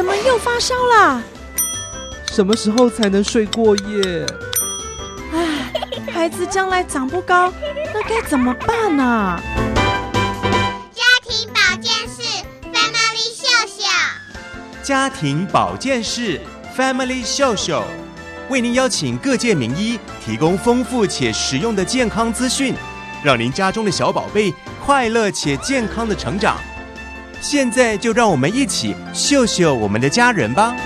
怎么又发烧了？什么时候才能睡过夜？唉，孩子将来长不高，那该怎么办呢、啊？家庭保健室 Family 秀秀，家庭保健室 Family 秀秀，为您邀请各界名医，提供丰富且实用的健康资讯，让您家中的小宝贝快乐且健康的成长。现在就让我们一起秀秀我们的家人吧。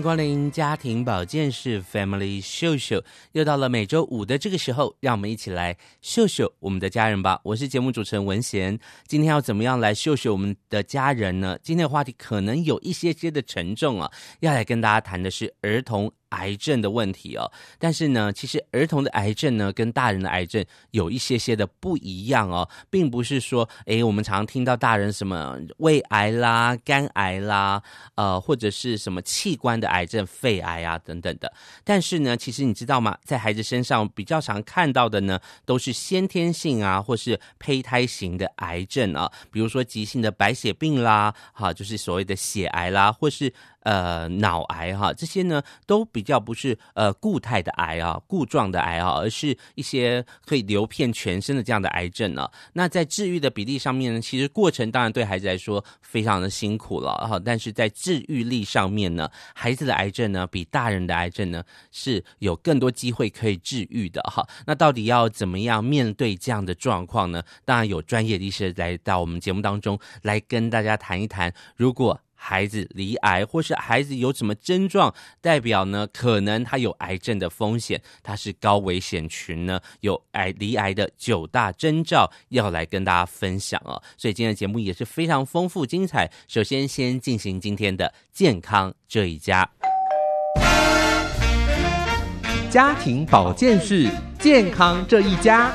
欢迎光临家庭保健室 Family 秀秀，又到了每周五的这个时候，让我们一起来秀秀我们的家人吧。我是节目主持人文贤，今天要怎么样来秀秀我们的家人呢？今天的话题可能有一些些的沉重啊，要来跟大家谈的是儿童癌症的问题哦，但是呢，其实儿童的癌症呢，跟大人的癌症有一些些的不一样哦，并不是说，诶，我们常常听到大人什么胃癌啦、肝癌啦，呃，或者是什么器官的癌症、肺癌啊等等的。但是呢，其实你知道吗？在孩子身上比较常看到的呢，都是先天性啊，或是胚胎型的癌症啊，比如说急性的白血病啦，哈，就是所谓的血癌啦，或是。呃，脑癌哈，这些呢都比较不是呃固态的癌啊，固状的癌啊，而是一些可以流遍全身的这样的癌症呢。那在治愈的比例上面呢，其实过程当然对孩子来说非常的辛苦了哈，但是在治愈力上面呢，孩子的癌症呢比大人的癌症呢是有更多机会可以治愈的哈。那到底要怎么样面对这样的状况呢？当然有专业的医师来到我们节目当中来跟大家谈一谈，如果。孩子罹癌，或是孩子有什么症状，代表呢？可能他有癌症的风险，他是高危险群呢，有癌罹癌的九大征兆要来跟大家分享哦。所以今天的节目也是非常丰富精彩。首先，先进行今天的健康这一家，家庭保健室健康这一家。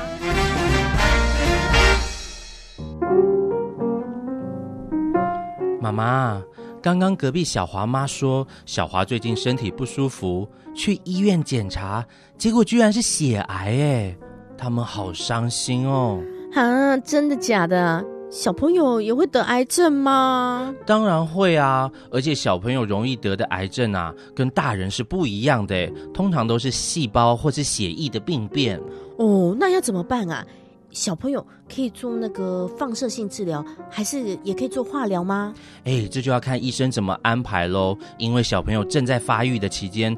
妈妈。刚刚隔壁小华妈说，小华最近身体不舒服，去医院检查，结果居然是血癌哎！他们好伤心哦。啊，真的假的？小朋友也会得癌症吗？当然会啊，而且小朋友容易得的癌症啊，跟大人是不一样的，通常都是细胞或是血液的病变。哦，那要怎么办啊？小朋友可以做那个放射性治疗，还是也可以做化疗吗？哎，这就要看医生怎么安排喽。因为小朋友正在发育的期间，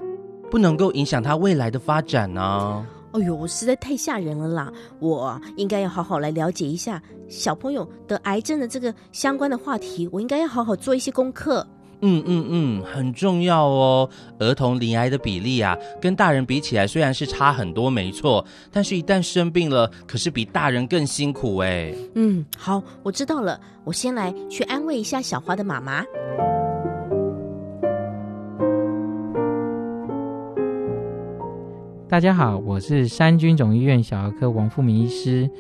不能够影响他未来的发展呢、啊。哎呦，实在太吓人了啦！我应该要好好来了解一下小朋友得癌症的这个相关的话题，我应该要好好做一些功课。嗯嗯嗯，很重要哦。儿童罹癌的比例啊，跟大人比起来虽然是差很多，没错，但是一旦生病了，可是比大人更辛苦哎。嗯，好，我知道了。我先来去安慰一下小花的妈妈。大家好，我是三军总医院小儿科王富明医师。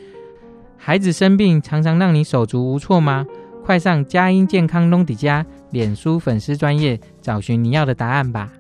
孩子生病常常让你手足无措吗？快上佳音健康隆迪家脸书粉丝专业找寻你要的答案吧！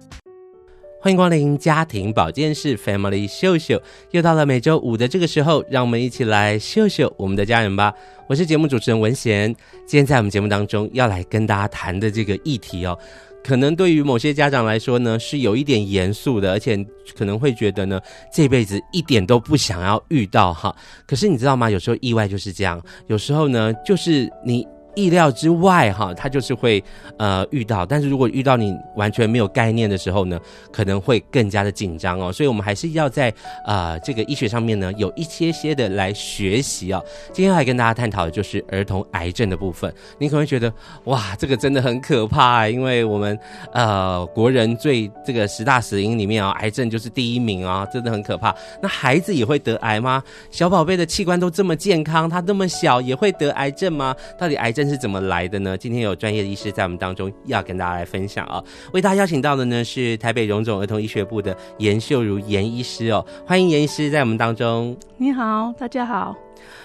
欢迎光临家庭保健室 Family 秀秀，又到了每周五的这个时候，让我们一起来秀秀我们的家人吧。我是节目主持人文贤，今天在我们节目当中要来跟大家谈的这个议题哦，可能对于某些家长来说呢是有一点严肃的，而且可能会觉得呢这辈子一点都不想要遇到哈。可是你知道吗？有时候意外就是这样，有时候呢就是你。意料之外，哈，他就是会呃遇到，但是如果遇到你完全没有概念的时候呢，可能会更加的紧张哦。所以，我们还是要在啊、呃、这个医学上面呢，有一些些的来学习哦。今天来跟大家探讨的就是儿童癌症的部分。你可能会觉得哇，这个真的很可怕，因为我们呃国人最这个十大死因里面啊、癌症就是第一名啊、真的很可怕。那孩子也会得癌吗？小宝贝的器官都这么健康，他那么小也会得癌症吗？到底癌症是怎么来的呢？今天有专业的医师在我们当中要跟大家来分享啊。为大家邀请到的呢是台北荣总儿童医学部的严秀如严医师哦，欢迎严医师在我们当中。你好，大家好。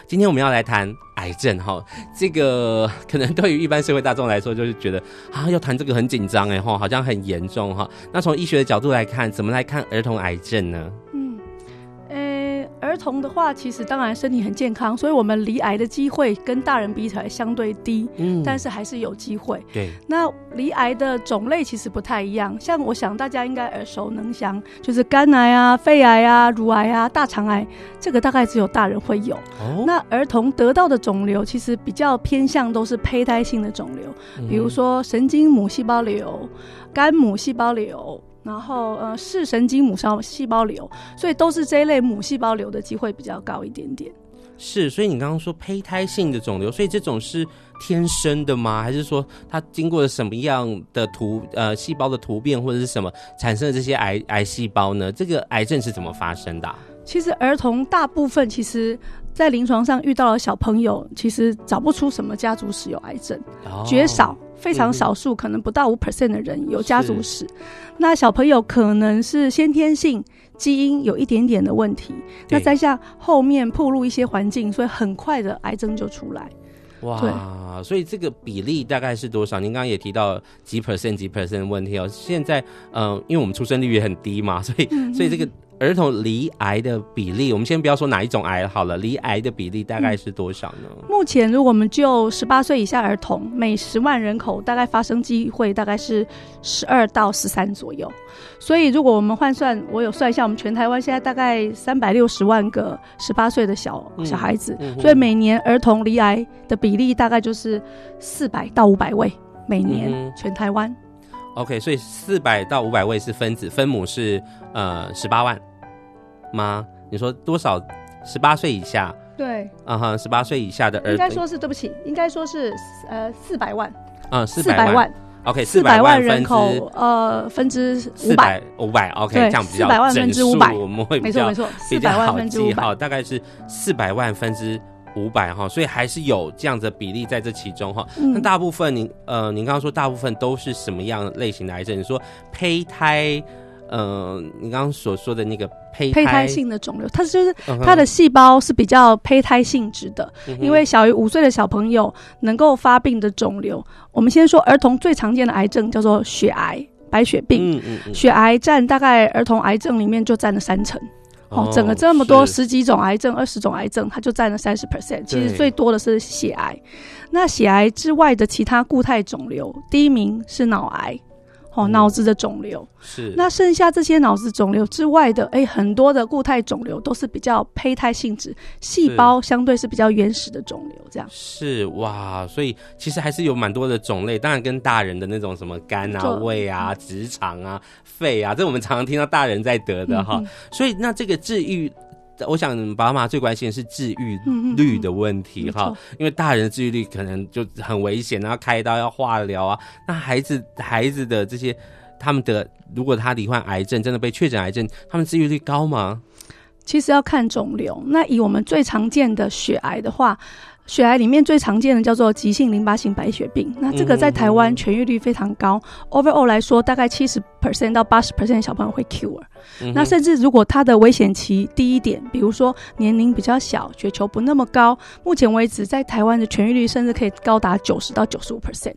今天我们要来谈癌症哈，这个可能对于一般社会大众来说，就是觉得啊，要谈这个很紧张哎哈，好像很严重哈。那从医学的角度来看，怎么来看儿童癌症呢？儿童的话，其实当然身体很健康，所以我们罹癌的机会跟大人比起来相对低，嗯，但是还是有机会。对，那罹癌的种类其实不太一样，像我想大家应该耳熟能详，就是肝癌啊、肺癌啊、乳癌啊、大肠癌，这个大概只有大人会有。哦，那儿童得到的肿瘤其实比较偏向都是胚胎性的肿瘤，嗯，比如说神经母细胞瘤、肝母细胞瘤。然后呃，视神经母细细胞瘤，所以都是这一类母细胞瘤的机会比较高一点点。是，所以你刚刚说胚胎性的肿瘤，所以这种是天生的吗？还是说它经过了什么样的突呃细胞的突变或者是什么产生的这些癌癌细胞呢？这个癌症是怎么发生的啊？其实儿童大部分其实。在临床上遇到了小朋友，其实找不出什么家族史有癌症，哦、绝少，非常少数，嗯、可能不到五 percent 的人有家族史。那小朋友可能是先天性基因有一点点的问题，那再下后面暴露一些环境，所以很快的癌症就出来。哇，所以这个比例大概是多少？您刚刚也提到几 percent 几 percent 的问题哦。现在，嗯、呃，因为我们出生率也很低嘛，所以，嗯、所以这个。儿童罹癌的比例，我们先不要说哪一种癌好了，罹癌的比例大概是多少呢？嗯、目前，如果我们就十八岁以下儿童，每十万人口大概发生机会大概是十二到十三左右。所以，如果我们换算，我有算一下，我们全台湾现在大概三百六十万个十八岁的小小孩子，嗯嗯、所以每年儿童罹癌的比例大概就是四百到五百位，每年全台湾。OK，所以四百到五百位是分子，分母是呃十八万。吗？你说多少？十八岁以下？对，啊哈，十八岁以下的儿童，应该说是对不起，应该说是呃四百万，嗯，四百万，，OK，四百万人口，呃，分之五百，五百，OK，这样比较，四百万分之五百，我们会比较没错没错，四百万分之五百，大概是四百万分之五百哈，所以还是有这样的比例在这其中哈。那大部分您呃，您刚刚说大部分都是什么样类型的癌症？你说胚胎。嗯、呃，你刚刚所说的那个胚胎，胚胎性的肿瘤，它就是它的细胞是比较胚胎性质的，嗯、因为小于五岁的小朋友能够发病的肿瘤，我们先说儿童最常见的癌症叫做血癌、白血病，嗯嗯嗯、血癌占大概儿童癌症里面就占了三成，哦，整个这么多十几种癌症、二十种癌症，它就占了三十 percent，其实最多的是血癌。那血癌之外的其他固态肿瘤，第一名是脑癌。哦，脑子的肿瘤是。那剩下这些脑子肿瘤之外的，哎、欸，很多的固态肿瘤都是比较胚胎性质，细胞相对是比较原始的肿瘤，这样是哇。所以其实还是有蛮多的种类，当然跟大人的那种什么肝啊、胃啊、直肠啊、肺啊，这我们常常听到大人在得的哈。嗯嗯，所以那这个治愈。我想爸妈最关心的是治愈率的问题哈，嗯嗯嗯，因为大人的治愈率可能就很危险，然后开刀要化疗啊。那孩子孩子的这些，他们的如果他罹患癌症，真的被确诊癌症，他们治愈率高吗？其实要看肿瘤。那以我们最常见的血癌的话。血癌里面最常见的叫做急性淋巴性白血病，那这个在台湾痊愈率非常高。嗯、overall 来说，大概七十 percent 到八十 percent 的小朋友会 cure。嗯、那甚至如果他的危险期低一点，比如说年龄比较小，血球不那么高，目前为止在台湾的痊愈率甚至可以高达九十到九十五 percent。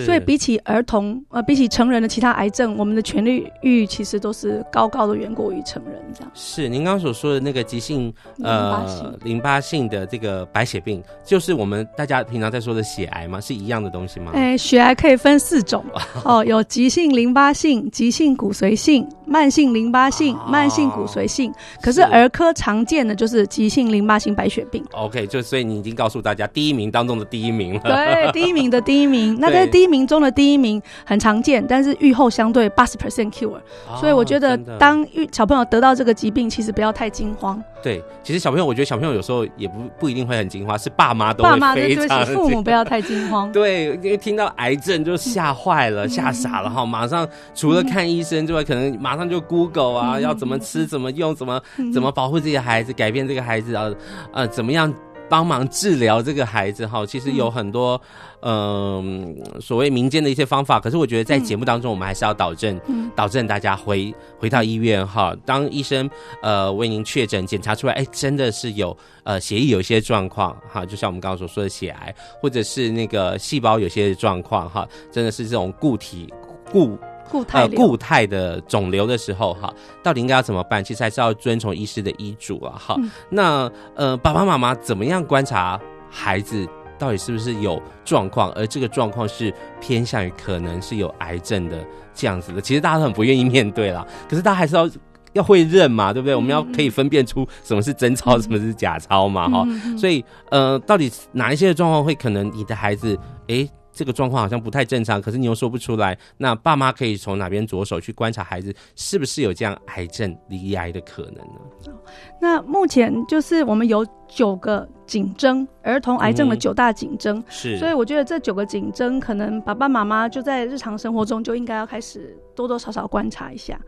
所以比起儿童，呃，比起成人的其他癌症，我们的痊愈率其实都是高高的远过于成人这样。是您刚刚所说的那个急性呃淋巴性的这个白血病。就是我们大家平常在说的血癌吗？是一样的东西吗？哎、欸，血癌可以分四种 哦，有急性淋巴性、急性骨髓性、慢性淋巴性、哦、慢性骨髓性。可是儿科常见的就是急性淋巴性白血病。OK，就所以你已经告诉大家第一名当中的第一名了。对，第一名的第一名，那在第一名中的第一名很常见，但是预后相对八十 percent cure。哦、所以我觉得当小朋友得到这个疾病，其实不要太惊慌。对，其实小朋友，我觉得小朋友有时候也不不一定会很惊慌，是爸妈都会非常。爸妈，父母不要太惊慌。对，因为听到癌症就吓坏了，吓、嗯、傻了哈，马上除了看医生之外，嗯、可能马上就 Google 啊，嗯、要怎么吃、怎么用、怎么怎么保护自己的孩子，改变这个孩子啊，呃，怎么样帮忙治疗这个孩子哈。其实有很多嗯、呃、所谓民间的一些方法，可是我觉得在节目当中，我们还是要导正，嗯、导正大家回回到医院哈。当医生呃为您确诊检查出来，哎，真的是有呃血液有一些状况哈，就像我们刚刚所说的血癌，或者是那个细胞有些状况哈，真的是这种固体固。固态呃固态的肿瘤的时候哈，到底应该要怎么办？其实还是要遵从医师的医嘱啊哈。嗯、那呃爸爸妈妈怎么样观察孩子到底是不是有状况？而这个状况是偏向于可能是有癌症的这样子的。其实大家都很不愿意面对啦，可是大家还是要要会认嘛，对不对？嗯、我们要可以分辨出什么是真钞，嗯、什么是假钞嘛哈。嗯、所以呃，到底哪一些状况会可能你的孩子诶？这个状况好像不太正常，可是你又说不出来。那爸妈可以从哪边着手去观察孩子是不是有这样癌症、离癌的可能呢？那目前就是我们有九个警征，儿童癌症的九大警征。嗯、是，所以我觉得这九个警征，可能爸爸妈妈就在日常生活中就应该要开始多多少少观察一下。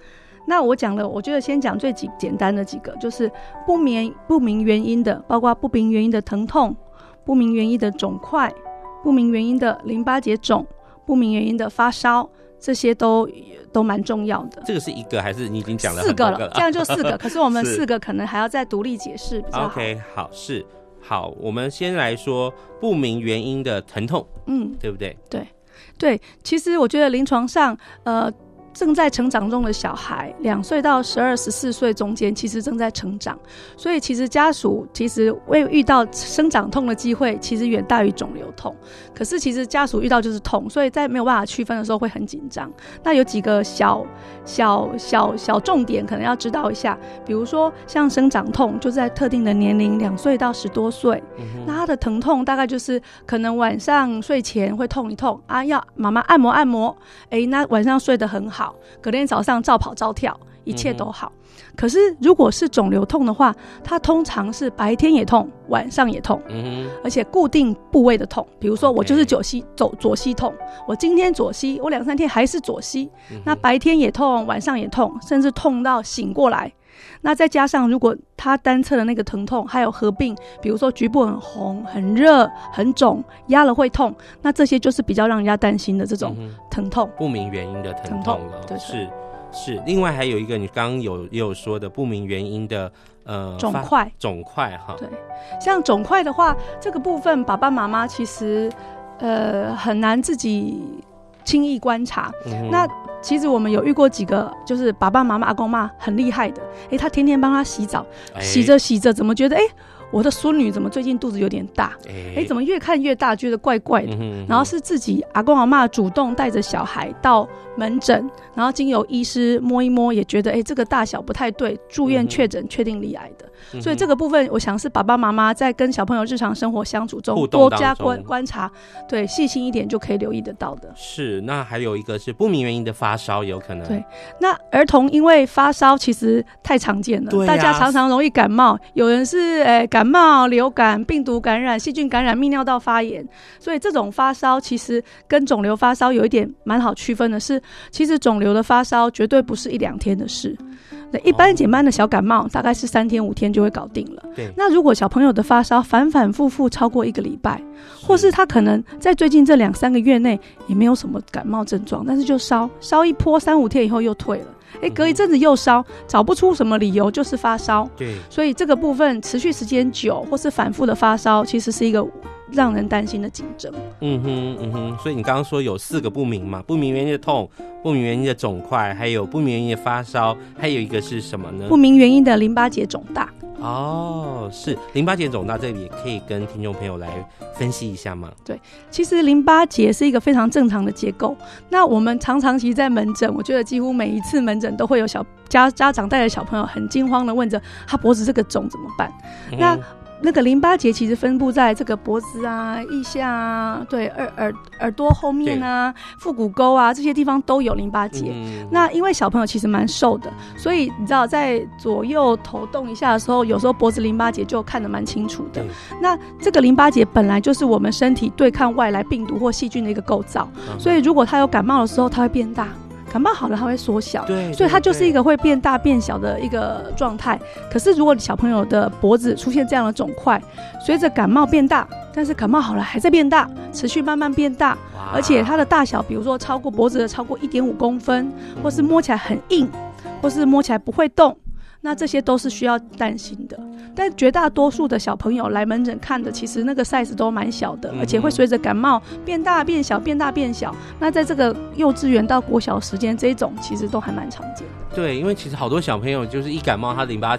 那我讲了，我觉得先讲最简简单的几个，就是不明不明原因的，包括不明原因的疼痛、不明原因的肿块。不明原因的淋巴结肿，不明原因的发烧，这些都都蛮重要的。这个是一个还是你已经讲了四个了？这样就四个。可是我们四个可能还要再独立解释比较好。OK，好，是好。我们先来说不明原因的疼痛，嗯，对不对？对对，其实我觉得临床上，呃。正在成长中的小孩，两岁到十二、十四岁中间，其实正在成长，所以其实家属其实未遇到生长痛的机会，其实远大于肿瘤痛。可是其实家属遇到就是痛，所以在没有办法区分的时候会很紧张。那有几个小小小小重点可能要知道一下，比如说像生长痛，就在特定的年龄，两岁到十多岁，嗯、那他的疼痛大概就是可能晚上睡前会痛一痛啊，要妈妈按摩按摩，哎、欸，那晚上睡得很好。隔天早上照跑照跳，一切都好。嗯、可是如果是肿瘤痛的话，它通常是白天也痛，晚上也痛，嗯、而且固定部位的痛。比如说我就是左膝左左膝痛，我今天左膝，我两三天还是左膝，嗯、那白天也痛，晚上也痛，甚至痛到醒过来。那再加上如果他单侧的那个疼痛还有合并，比如说局部很红、很热、很肿，压了会痛，那这些就是比较让人家担心的这种疼痛，不明原因的疼痛了。对，是是。另外还有一个，你刚刚有也有说的不明原因的呃肿块，肿块哈。对，像肿块的话，这个部分爸爸妈妈其实呃很难自己轻易观察。嗯、那其实我们有遇过几个，就是爸爸妈妈、阿公妈很厉害的，哎、欸，他天天帮他洗澡，欸、洗着洗着，怎么觉得哎？欸我的孙女怎么最近肚子有点大？哎、欸，怎么越看越大，觉得怪怪的。然后是自己阿公阿妈主动带着小孩到门诊，然后经由医师摸一摸，也觉得哎、欸，这个大小不太对，住院确诊，确定罹癌的。嗯、所以这个部分，我想是爸爸妈妈在跟小朋友日常生活相处中多加观观察，对，细心一点就可以留意得到的。是，那还有一个是不明原因的发烧，有可能。对，那儿童因为发烧其实太常见了，啊、大家常常容易感冒，有人是哎、欸、感冒、流感、病毒感染、细菌感染、泌尿道发炎，所以这种发烧其实跟肿瘤发烧有一点蛮好区分的是，其实肿瘤的发烧绝对不是一两天的事。那一般简单的小感冒，大概是三天五天就会搞定了。对，那如果小朋友的发烧反反复复超过一个礼拜，或是他可能在最近这两三个月内也没有什么感冒症状，但是就烧烧一波，三五天以后又退了，哎，隔一阵子又烧，找不出什么理由，就是发烧。对，所以这个部分持续时间久或是反复的发烧，其实是一个。让人担心的竞争。嗯哼，嗯哼，所以你刚刚说有四个不明嘛？不明原因的痛，不明原因的肿块，还有不明原因的发烧，还有一个是什么呢？不明原因的淋巴结肿大。哦，是淋巴结肿大，这里也可以跟听众朋友来分析一下吗？对，其实淋巴结是一个非常正常的结构。那我们常常其实在门诊，我觉得几乎每一次门诊都会有小家家长带着小朋友很惊慌的问着他脖子这个肿怎么办？嗯、那那个淋巴结其实分布在这个脖子啊、腋下啊、对耳耳耳朵后面啊、腹股沟啊这些地方都有淋巴结。嗯、那因为小朋友其实蛮瘦的，所以你知道在左右头动一下的时候，有时候脖子淋巴结就看得蛮清楚的。那这个淋巴结本来就是我们身体对抗外来病毒或细菌的一个构造，嗯、所以如果他有感冒的时候，它会变大。感冒好了它会缩小，对，所以它就是一个会变大变小的一个状态。可是如果小朋友的脖子出现这样的肿块，随着感冒变大，但是感冒好了还在变大，持续慢慢变大，而且它的大小，比如说超过脖子的超过一点五公分，或是摸起来很硬，或是摸起来不会动。那这些都是需要担心的，但绝大多数的小朋友来门诊看的，其实那个 size 都蛮小的，而且会随着感冒变大变小，变大变小。那在这个幼稚园到国小时间，这种其实都还蛮常见的。对，因为其实好多小朋友就是一感冒，他淋巴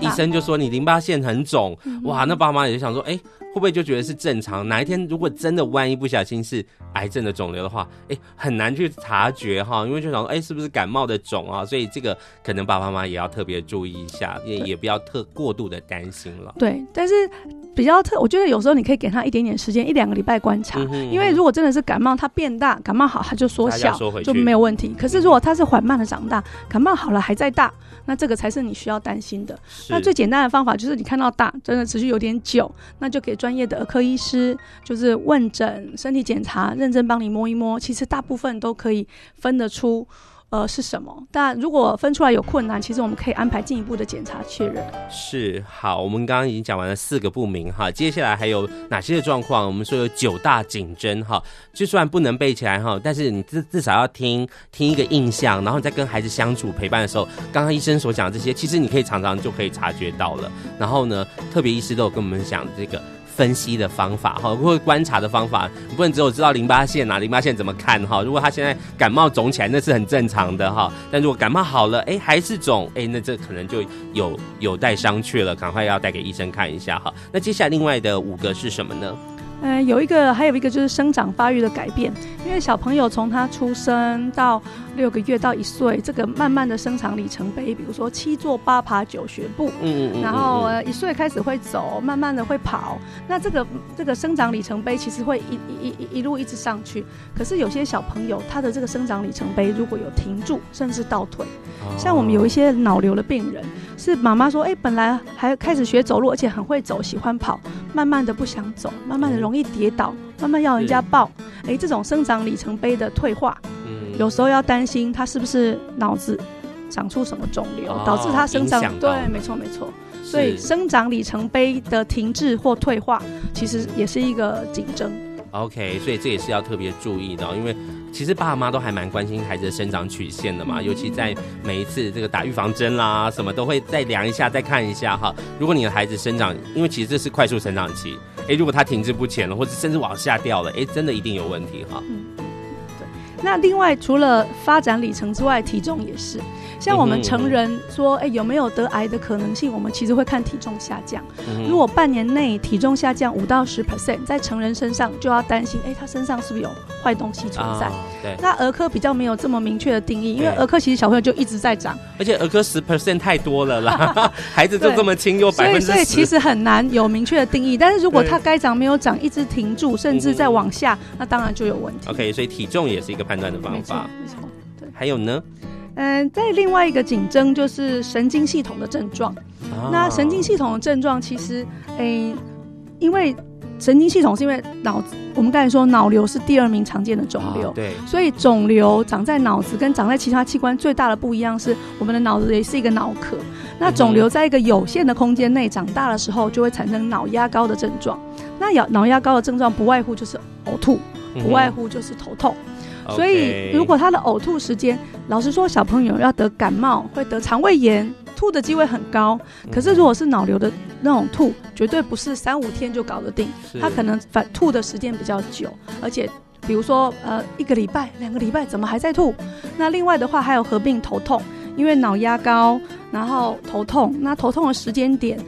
医生就说你淋巴腺很肿，哇，那爸妈也就想说，哎。会不会就觉得是正常？哪一天如果真的万一不小心是癌症的肿瘤的话，哎，很难去察觉哈，因为就想说，哎，是不是感冒的肿啊？所以这个可能爸爸妈妈也要特别注意一下，也也不要特过度的担心了。对，但是比较特，我觉得有时候你可以给他一点点时间，一两个礼拜观察，嗯、因为如果真的是感冒，它变大，感冒好它就缩小，就没有问题。可是如果它是缓慢的长大，感冒好了还在大。那这个才是你需要担心的。那最简单的方法就是你看到大，真的持续有点久，那就给专业的儿科医师，就是问诊、身体检查，认真帮你摸一摸。其实大部分都可以分得出。呃，是什么？但如果分出来有困难，其实我们可以安排进一步的检查确认。是，好，我们刚刚已经讲完了四个不明哈，接下来还有哪些的状况？我们说有九大警征哈，就算不能背起来哈，但是你至至少要听听一个印象，然后你在跟孩子相处陪伴的时候，刚刚医生所讲的这些，其实你可以常常就可以察觉到了。然后呢，特别医师都有跟我们讲这个。分析的方法哈，或观察的方法，你不能只有知道淋巴腺啊，淋巴腺怎么看哈？如果他现在感冒肿起来，那是很正常的哈。但如果感冒好了，哎，还是肿，哎，那这可能就有有待商榷了，赶快要带给医生看一下哈。那接下来另外的五个是什么呢？嗯、有一个，还有一个就是生长发育的改变，因为小朋友从他出生到六个月到一岁，这个慢慢的生长里程碑，比如说七坐八爬九学步，嗯嗯嗯，然后呃一岁开始会走，慢慢的会跑，那这个这个生长里程碑其实会一一一一路一直上去。可是有些小朋友他的这个生长里程碑如果有停住，甚至倒退，像我们有一些脑瘤的病人，是妈妈说，哎，本来还开始学走路，而且很会走，喜欢跑，慢慢的不想走，慢慢的容易跌倒，慢慢要人家抱，哎，这种生长里程碑的退化，嗯，有时候要担心他是不是脑子长出什么肿瘤，哦、导致他生长，对，没错没错，所以生长里程碑的停滞或退化，其实也是一个警征。OK，所以这也是要特别注意的，因为。其实爸妈都还蛮关心孩子的生长曲线的嘛，尤其在每一次这个打预防针啦，什么都会再量一下，再看一下哈。如果你的孩子生长，因为其实这是快速成长期，诶，如果他停滞不前了，或者甚至往下掉了，诶，真的一定有问题哈。那另外除了发展里程之外，体重也是。像我们成人说，哎，有没有得癌的可能性？我们其实会看体重下降。如果半年内体重下降五到十 percent，在成人身上就要担心，哎，他身上是不是有坏东西存在？对。那儿科比较没有这么明确的定义，因为儿科其实小朋友就一直在长，而且儿科十 percent 太多了啦，孩子就这么轻，又百分之十，所以其实很难有明确的定义。但是如果他该长没有长，一直停住，甚至在往下，那当然就有问题。OK，所以体重也是一个判断的方法。没错，对。还有呢？嗯，在另外一个警征就是神经系统的症状。哦、那神经系统的症状其实，诶、欸，因为神经系统是因为脑子，我们刚才说脑瘤是第二名常见的肿瘤，哦、对，所以肿瘤长在脑子跟长在其他器官最大的不一样是，我们的脑子也是一个脑壳。那肿瘤在一个有限的空间内长大的时候，就会产生脑压高的症状。那脑脑压高的症状不外乎就是呕吐，不外乎就是头痛。嗯所以，如果他的呕吐时间，老实说，小朋友要得感冒，会得肠胃炎，吐的机会很高。可是，如果是脑瘤的那种吐，绝对不是三五天就搞得定，他可能反吐的时间比较久，而且，比如说，呃，一个礼拜、两个礼拜，怎么还在吐？那另外的话，还有合并头痛，因为脑压高，然后头痛。那头痛的时间点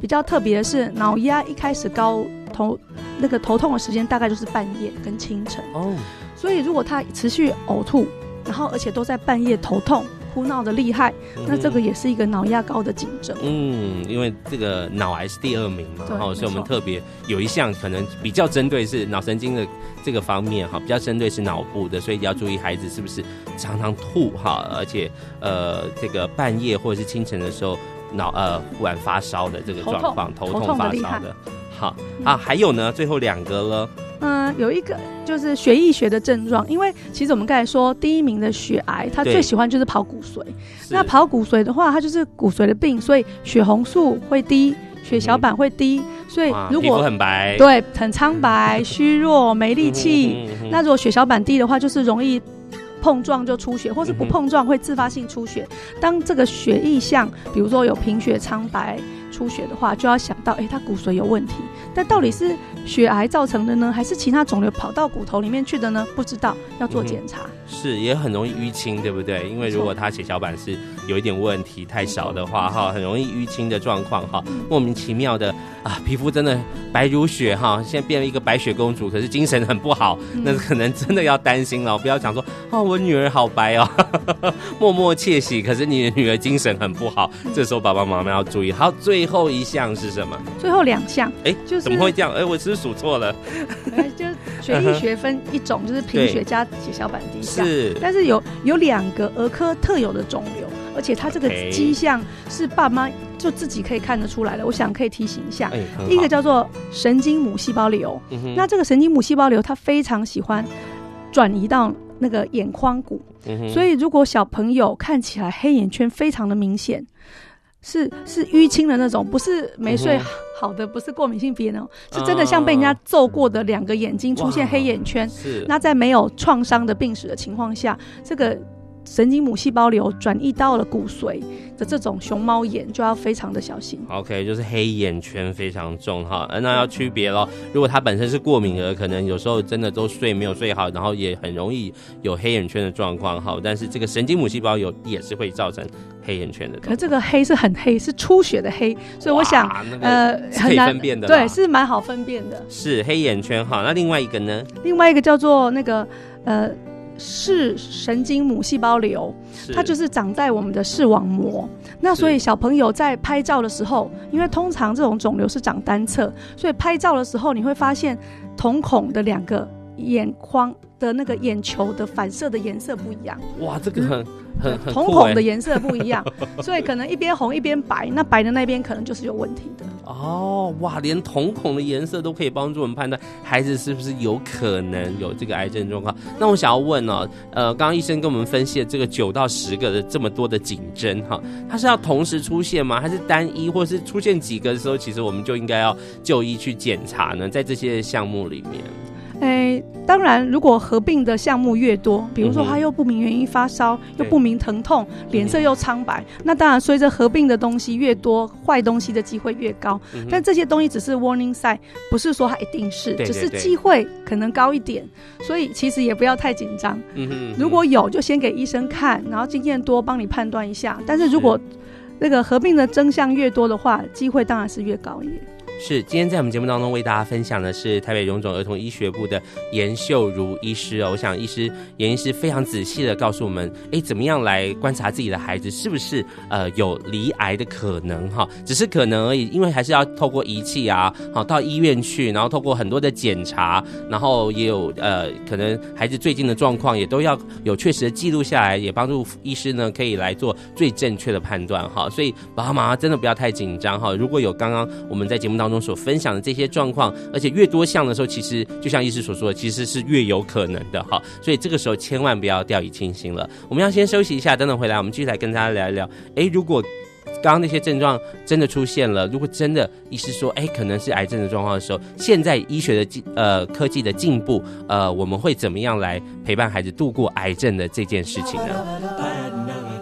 比较特别的是，脑压一开始高，头那个头痛的时间大概就是半夜跟清晨。哦。所以，如果他持续呕吐，然后而且都在半夜头痛、哭闹的厉害，嗯、那这个也是一个脑压高的警征。嗯，因为这个脑癌是第二名嘛，然后所以我们特别有一项可能比较针对是脑神经的这个方面哈，比较针对是脑部的，所以要注意孩子是不是常常吐哈，而且呃这个半夜或者是清晨的时候脑呃忽然发烧的这个状况，头痛发烧的。好啊，还有呢，最后两个了。嗯，有一个就是血液学的症状，因为其实我们刚才说第一名的血癌，他最喜欢就是跑骨髓。那跑骨髓的话，它就是骨髓的病，所以血红素会低，血小板会低，嗯、所以如果很白，对，很苍白、虚弱、没力气。那如果血小板低的话，就是容易碰撞就出血，或是不碰撞会自发性出血。当这个血液像，比如说有贫血、苍白。出血的话，就要想到，哎、他骨髓有问题。但到底是血癌造成的呢，还是其他肿瘤跑到骨头里面去的呢？不知道，要做检查。嗯、是，也很容易淤青，对不对？因为如果他血小板是有一点问题，太少的话，哈，很容易淤青的状况，哈，莫名其妙的啊，皮肤真的白如雪，哈，现在变了一个白雪公主，可是精神很不好，那可能真的要担心了。不要讲说，哦，我女儿好白哦，默默窃喜，可是你的女儿精神很不好，这时候爸爸妈妈要注意。好，最最后一项是什么？最后两项，哎，就是怎么会这样？哎，我是不是数错了？就血液学分一种就是贫血加血小板低下，是，但是有有两个儿科特有的肿瘤，而且它这个迹象是爸妈就自己可以看得出来的。我想可以提醒一下，第一个叫做神经母细胞瘤，那这个神经母细胞瘤它非常喜欢转移到那个眼眶骨，所以如果小朋友看起来黑眼圈非常的明显。是是淤青的那种，不是没睡好的，不是过敏性鼻炎哦，是真的像被人家揍过的两个眼睛出现黑眼圈。是，那在没有创伤的病史的情况下，这个。神经母细胞瘤转移到了骨髓的这种熊猫眼就要非常的小心。OK，就是黑眼圈非常重哈，那要区别咯。如果它本身是过敏儿，可能有时候真的都睡没有睡好，然后也很容易有黑眼圈的状况哈。但是这个神经母细胞有也是会造成黑眼圈的。可这个黑是很黑，是出血的黑，所以我想呃很难分辨的，对，是蛮好分辨的。是黑眼圈哈，那另外一个呢？另外一个叫做那个呃。视神经母细胞瘤，它就是长在我们的视网膜。那所以小朋友在拍照的时候，因为通常这种肿瘤是长单侧，所以拍照的时候你会发现瞳孔的两个眼眶的那个眼球的反射的颜色不一样。哇，这个很。嗯很很瞳孔的颜色不一样，所以可能一边红一边白，那白的那边可能就是有问题的。哦，哇，连瞳孔的颜色都可以帮助我们判断孩子是不是有可能有这个癌症状况。那我想要问哦，呃，刚刚医生跟我们分析的这个九到十个的这么多的颈针哈，它是要同时出现吗？还是单一，或是出现几个的时候，其实我们就应该要就医去检查呢？在这些项目里面。诶、欸，当然，如果合并的项目越多，比如说他又不明原因发烧，又不明疼痛，脸色又苍白，那当然随着合并的东西越多，坏东西的机会越高。但这些东西只是 warning sign，不是说它一定是，只是机会可能高一点，所以其实也不要太紧张。如果有，就先给医生看，然后经验多帮你判断一下。但是如果那个合并的真相越多的话，机会当然是越高一点。是，今天在我们节目当中为大家分享的是台北荣总儿童医学部的严秀如医师哦。我想医师严医师非常仔细的告诉我们，哎，怎么样来观察自己的孩子是不是呃有罹癌的可能哈？只是可能而已，因为还是要透过仪器啊，好到医院去，然后透过很多的检查，然后也有呃可能孩子最近的状况也都要有确实的记录下来，也帮助医师呢可以来做最正确的判断哈。所以爸爸妈妈真的不要太紧张哈。如果有刚刚我们在节目当中。中所分享的这些状况，而且越多项的时候，其实就像医师所说的，其实是越有可能的哈。所以这个时候千万不要掉以轻心了。我们要先休息一下，等等回来，我们继续来跟大家聊一聊。诶，如果刚刚那些症状真的出现了，如果真的医师说，诶，可能是癌症的状况的时候，现在医学的进呃科技的进步，呃，我们会怎么样来陪伴孩子度过癌症的这件事情呢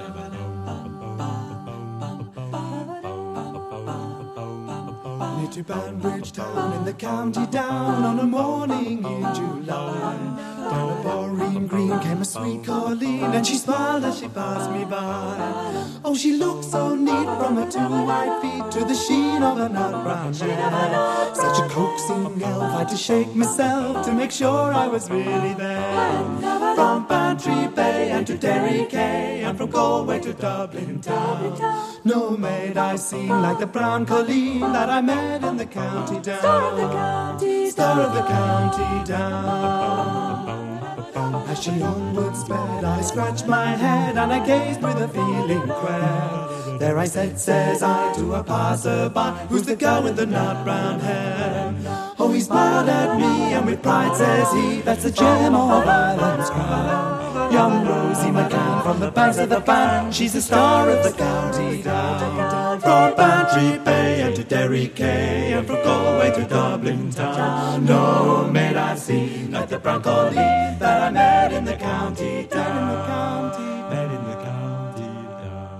journey to Banbridge Town in the county down on a morning in July. Though boring green came a sweet Colleen, and she smiled as she passed me by. Oh, she looked so neat from her two white feet to the sheen of her nut brown hair. Such a coaxing elf, I had to shake myself to make sure I was really there. From Bantry Bay and to Derry K, and from Galway to Dublin town. No maid I seen like the brown Colleen that I met in the county down. Star of the county down. As she onward sped, I scratched my head and I gazed with a feeling queer. There I said, says I to a passerby, who's the girl with the nut brown hair? Oh, he smiled at me and with pride says he, that's the gem of Ireland's crown. Young Rosie McCann from the banks of the Bann, she's the star of the county down. From Bantry Bay and to Derry Quay, and from Galway to Dublin town. No maid I see like the brown collie that I met in the county down. Met in the county down.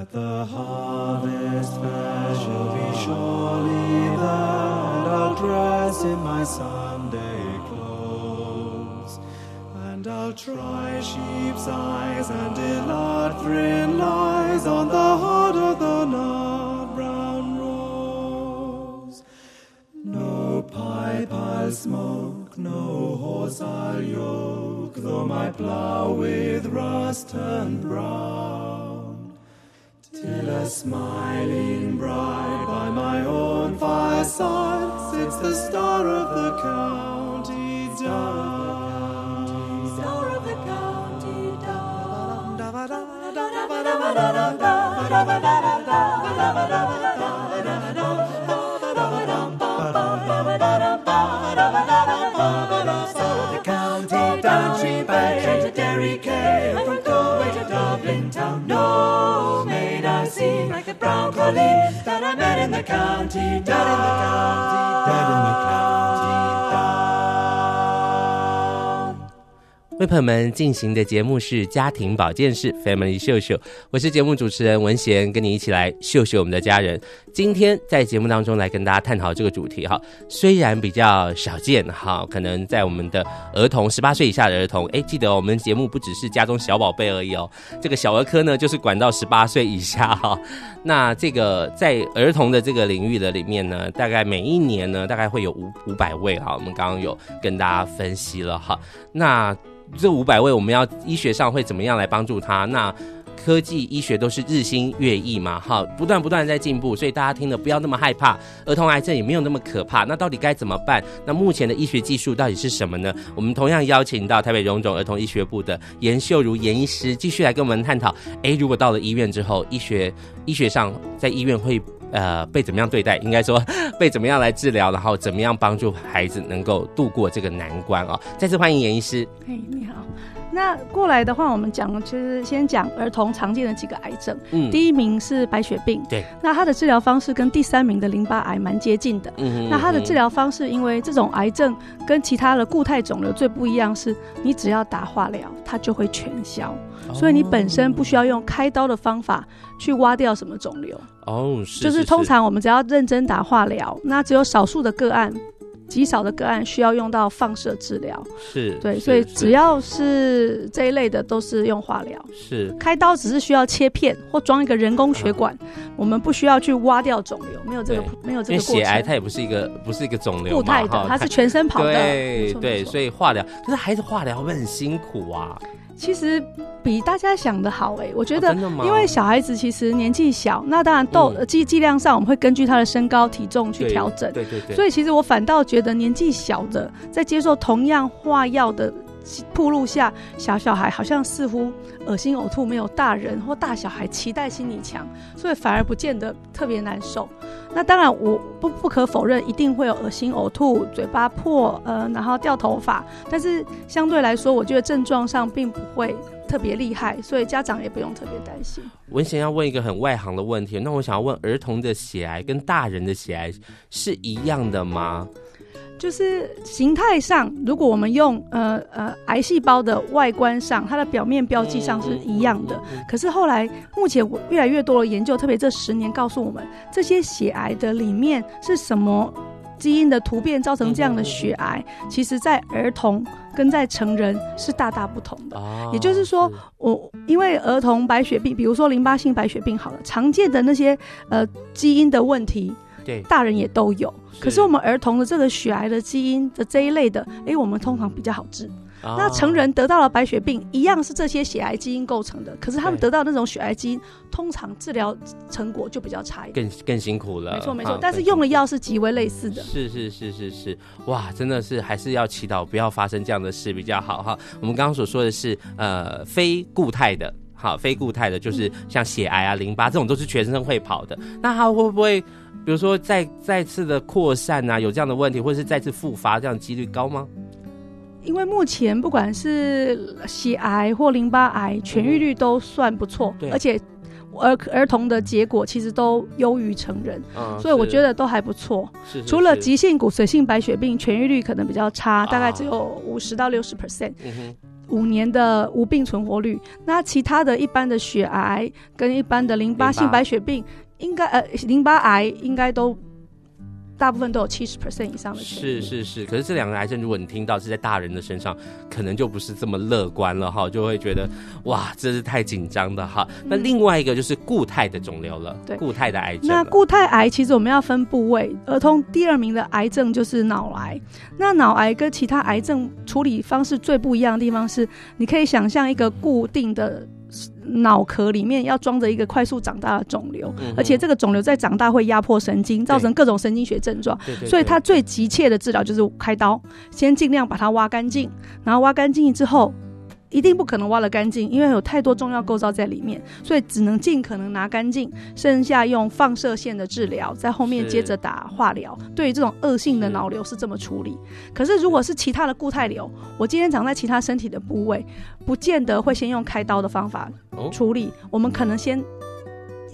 At the harvest fair she'll be surely and I'll dress in my Sunday And I'll try sheep's eyes and Elatrin lies on the heart of the nut brown rose. No pipe I'll smoke, no horse I'll yoke, though my plough with rust turned brown. Till a smiling bride by my own fireside sits the star of the county down. Brown colleen that I met in the county down. In 朋友们进行的节目是家庭保健室 Family 秀秀，我是节目主持人文贤，跟你一起来秀秀我们的家人。今天在节目当中来跟大家探讨这个主题哈，虽然比较少见哈，可能在我们的儿童十八岁以下的儿童，哎，记得、我们节目不只是家中小宝贝而已哦，这个小儿科呢就是管到十八岁以下哈。那这个在儿童的这个领域的里面呢，大概每一年呢大概会有五五百位哈，我们刚刚有跟大家分析了哈，那。这五百位，我们要医学上会怎么样来帮助他？那科技医学都是日新月异嘛，哈，不断不断在进步，所以大家听了不要那么害怕，儿童癌症也没有那么可怕。那到底该怎么办？那目前的医学技术到底是什么呢？我们同样邀请到台北荣总儿童医学部的严秀如严医师，继续来跟我们探讨。诶，如果到了医院之后，医学医学上在医院会。呃，被怎么样对待？应该说 被怎么样来治疗，然后怎么样帮助孩子能够度过这个难关啊、哦！再次欢迎严医师。嘿，你好。那过来的话，我们讲就是先讲儿童常见的几个癌症。嗯，第一名是白血病。对。那它的治疗方式跟第三名的淋巴癌蛮接近的。嗯嗯。那它的治疗方式，因为这种癌症跟其他的固态肿瘤最不一样是，你只要打化疗，它就会全消。哦。所以你本身不需要用开刀的方法去挖掉什么肿瘤。哦。就是通常我们只要认真打化疗，那只有少数的个案。极少的个案需要用到放射治疗，是对，所以只要是这一类的都是用化疗，是开刀只是需要切片或装一个人工血管，啊、我们不需要去挖掉肿瘤，没有这个没有这个过程。血癌它也不是一个不是一个肿瘤，固态的，它是全身跑的，对对，所以化疗，可是孩子化疗会很辛苦啊？其实比大家想的好哎、欸，我觉得，因为小孩子其实年纪小，那当然豆剂剂量上我们会根据他的身高体重去调整，对对对。所以其实我反倒觉得年纪小的在接受同样化药的暴露下，小小孩好像似乎恶心呕吐没有大人或大小孩期待心理强，所以反而不见得特别难受。那当然我不不可否认一定会有恶心呕吐、嘴巴破，呃，然后掉头发，但是相对来说，我觉得症状上并不会特别厉害，所以家长也不用特别担心。文贤要问一个很外行的问题，那我想要问儿童的血癌跟大人的血癌是一样的吗？就是形态上，如果我们用呃呃癌细胞的外观上，它的表面标记上是一样的。可是后来，目前越来越多的研究，特别这十年告诉我们，这些血癌的里面是什么基因的突变造成这样的血癌，其实在儿童跟在成人是大大不同的。也就是说，我因为儿童白血病，比如说淋巴性白血病，好了，常见的那些呃基因的问题。对，大人也都有，可是我们儿童的这个血癌的基因的这一类的，哎，我们通常比较好治。哦、那成人得到了白血病，一样是这些血癌基因构成的，可是他们得到那种血癌基因，通常治疗成果就比较差一点，更更辛苦了。没错没错，但是用的药是极为类似的。是是是是是，哇，真的是还是要祈祷不要发生这样的事比较好哈。我们刚刚所说的是呃非固态的。好，非固态的，就是像血癌啊、淋巴这种都是全身会跑的。那它会不会，比如说再再次的扩散啊，有这样的问题，或者是再次复发，这样几率高吗？因为目前不管是血癌或淋巴癌，痊愈率都算不错，对，而且儿儿童的结果其实都优于成人，嗯，所以我觉得都还不错。是，是，是，除了急性骨髓性白血病，痊愈率可能比较差，大概只有五十到六十 percent，五年的无病存活率。那其他的一般的血癌跟一般的淋巴性白血病，应该呃淋巴癌应该都。大部分都有七十 percent 以上的。是是是，可是这两个癌症，如果你听到是在大人的身上，可能就不是这么乐观了哈，就会觉得哇，这是太紧张的哈。那另外一个就是固态的肿瘤了，对，固态的癌症。那固态癌其实我们要分部位，儿童第二名的癌症就是脑癌。那脑癌跟其他癌症处理方式最不一样的地方是，你可以想象一个固定的。脑壳里面要装着一个快速长大的肿瘤，嗯，而且这个肿瘤在长大会压迫神经，造成各种神经学症状。所以它最急切的治疗就是开刀，先尽量把它挖干净，然后挖干净之后。一定不可能挖得干净，因为有太多重要构造在里面，所以只能尽可能拿干净，剩下用放射线的治疗，在后面接着打化疗。对于这种恶性的脑瘤是这么处理。可是如果是其他的固态瘤，我今天长在其他身体的部位，不见得会先用开刀的方法处理，我们可能先。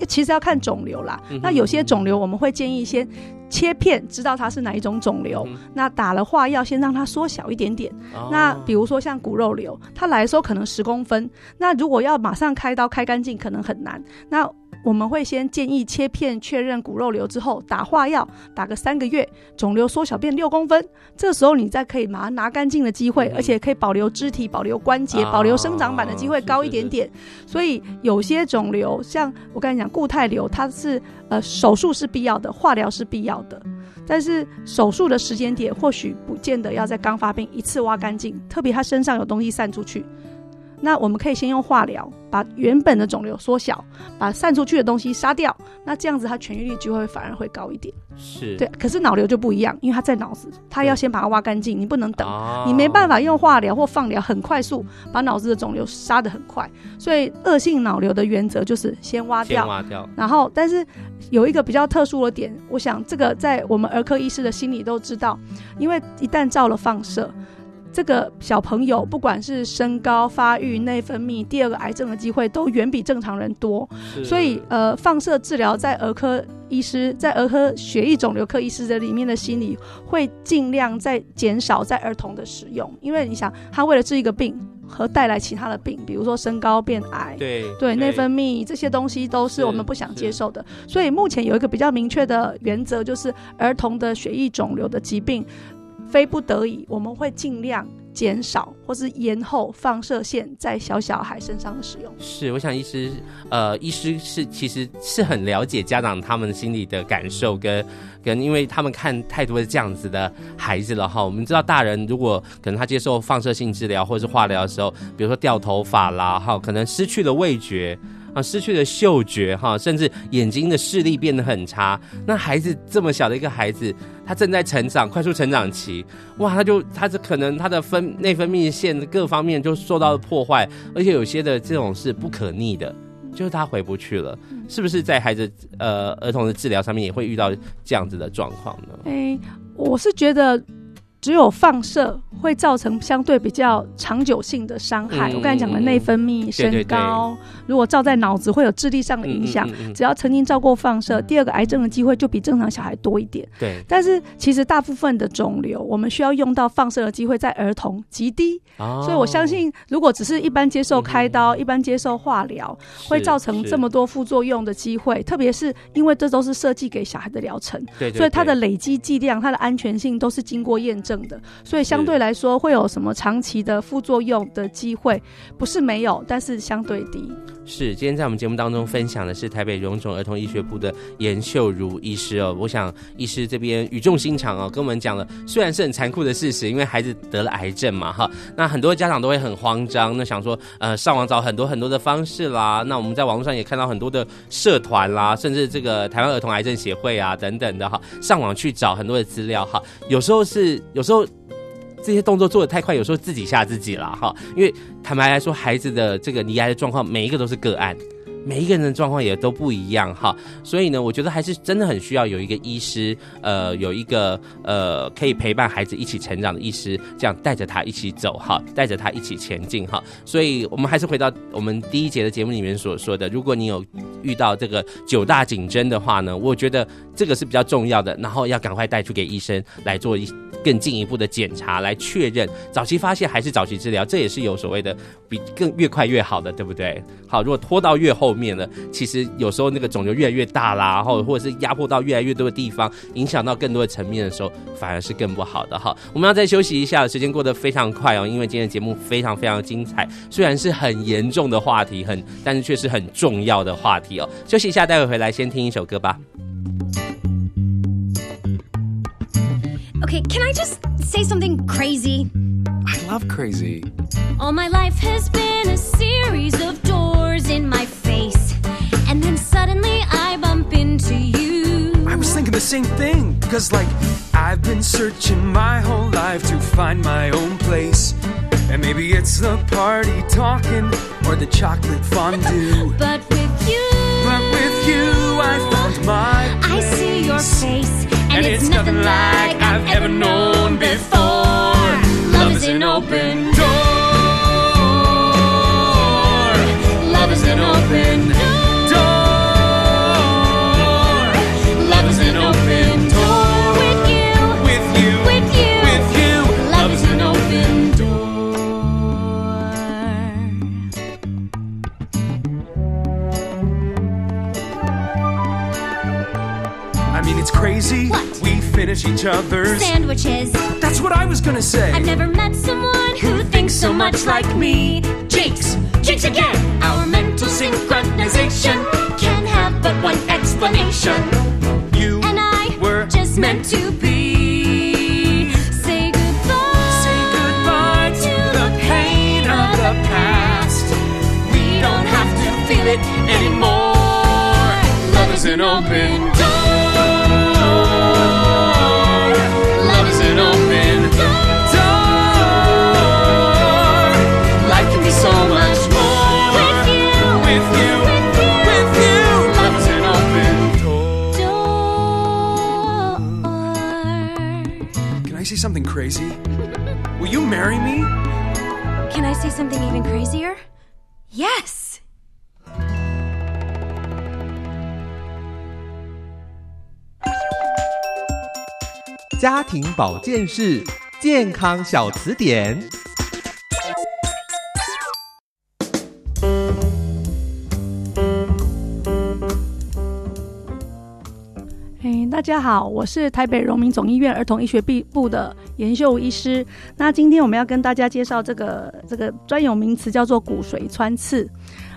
其实要看肿瘤啦，那有些肿瘤我们会建议先切片，知道它是哪一种肿瘤。那打了化药，先让它缩小一点点。那比如说像骨肉瘤，它来的时候可能十公分，那如果要马上开刀开干净，可能很难。那我们会先建议切片确认骨肉瘤之后打化药，打个三个月，肿瘤缩小变六公分，这时候你再可以把它拿干净的机会，而且可以保留肢体、保留关节、保留生长板的机会高一点点。所以有些肿瘤，像我刚才讲固态瘤，它是呃手术是必要的，化疗是必要的，但是手术的时间点或许不见得要在刚发病一次挖干净，特别他身上有东西散出去。那我们可以先用化疗把原本的肿瘤缩小，把散出去的东西杀掉。那这样子它痊愈率就会反而会高一点。是对，可是脑瘤就不一样，因为它在脑子，它要先把它挖干净，你不能等，你没办法用化疗或放疗很快速把脑子的肿瘤杀得很快。所以恶性脑瘤的原则就是先挖掉，先挖掉。然后，但是有一个比较特殊的点，我想这个在我们儿科医师的心里都知道，因为一旦照了放射。这个小朋友不管是身高、发育、内分泌，第二个癌症的机会都远比正常人多。所以，呃，放射治疗在儿科医师、在儿科血液肿瘤科医师的里面的心理，会尽量在减少在儿童的使用。因为你想，他为了治一个病和带来其他的病，比如说身高变矮，对对，内分泌这些东西都是我们不想接受的。所以目前有一个比较明确的原则，就是儿童的血液肿瘤的疾病。非不得已，我们会尽量减少或是延后放射线在小小孩身上的使用。是，我想医师，呃，医师是其实是很了解家长他们心里的感受跟跟，因为他们看太多的这样子的孩子了哈。我们知道大人如果可能他接受放射性治疗或者是化疗的时候，比如说掉头发啦哈，可能失去了味觉。啊，失去了嗅觉哈，甚至眼睛的视力变得很差。那孩子这么小的一个孩子，他正在成长，快速成长期，哇，他就他这可能他的分内分泌腺各方面就受到了破坏，而且有些的这种是不可逆的，就是他回不去了。是不是在孩子呃儿童的治疗上面也会遇到这样子的状况呢？哎、欸，我是觉得。只有放射会造成相对比较长久性的伤害。嗯、我刚才讲的内分泌、升高，如果照在脑子会有智力上的影响。只要曾经照过放射，第二个癌症的机会就比正常小孩多一点。对，但是其实大部分的肿瘤，我们需要用到放射的机会在儿童极低。哦。所以我相信，如果只是一般接受开刀、嗯、一般接受化疗，会造成这么多副作用的机会。特别是因为这都是设计给小孩的疗程，对对对，所以它的累积剂量、它的安全性都是经过验证。的，所以相对来说会有什么长期的副作用的机会，不是没有，但是相对低。是，今天在我们节目当中分享的是台北荣总儿童医学部的严秀如医师哦。我想医师这边语重心长哦，跟我们讲了，虽然是很残酷的事实，因为孩子得了癌症嘛，哈，那很多家长都会很慌张，那想说，呃，上网找很多很多的方式啦。那我们在网络上也看到很多的社团啦，甚至这个台湾儿童癌症协会啊等等的哈，上网去找很多的资料哈，有时候是。有时候这些动作做的太快，有时候自己吓自己了哈。因为坦白来说，孩子的这个溺爱的状况，每一个都是个案。每一个人的状况也都不一样哈，所以呢，我觉得还是真的很需要有一个医师，呃，有一个呃可以陪伴孩子一起成长的医师，这样带着他一起走哈，带着他一起前进哈。所以我们还是回到我们第一节的节目里面所说的，如果你有遇到这个九大警征的话呢，我觉得这个是比较重要的，然后要赶快带去给医生来做一更进一步的检查，来确认早期发现还是早期治疗，这也是有所谓的比更越快越好的，对不对？好，如果拖到越后。面了，其实有时候那个肿瘤越来越大啦，然后或者是压迫到越来越多的地方，影响到更多的层面的时候，反而是更不好的哈。我们要再休息一下，时间过得非常快哦，因为今天的节目非常非常精彩，虽然是很严重的话题，很但是却是很重要的话题哦。休息一下，待会回来先听一首歌吧。Okay, can I just say something crazy? I love crazy. All my life has been a series of doors in my suddenly I bump into you. I was thinking the same thing. Because, like, I've been searching my whole life to find my own place. And maybe it's the party talking or the chocolate fondue. but with you, but with you, I found my place. I see your face. And, And, it's nothing like I've ever known before. Finish each other's. Sandwiches. That's what I was gonna say. I've never met someone who thinks so much like me. Jinx, jinx again. Our mental synchronization can have but one explanation. You And I were just meant to be. something even crazier? Yes. 家庭保健室健康小词典。 家好，我是台北荣民总医院儿童医学部的颜秀医师。那今天我们要跟大家介绍这个这个专有名词，叫做骨髓穿刺。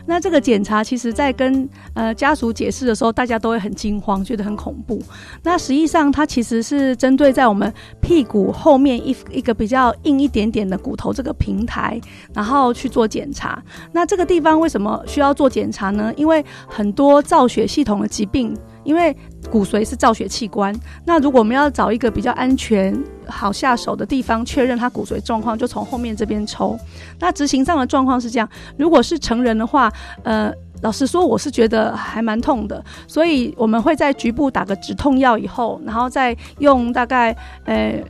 那这个检查，其实在跟呃家属解释的时候，大家都会很惊慌，觉得很恐怖。那实际上，它其实是针对在我们屁股后面一一个比较硬一点点的骨头这个平台，然后去做检查。那这个地方为什么需要做检查呢？因为很多造血系统的疾病。因为骨髓是造血器官，那如果我们要找一个比较安全、好下手的地方确认他骨髓状况，就从后面这边抽。那执行上的状况是这样：如果是成人的话，呃，老实说，我是觉得还蛮痛的，所以我们会在局部打个止痛药以后，然后再用大概呃。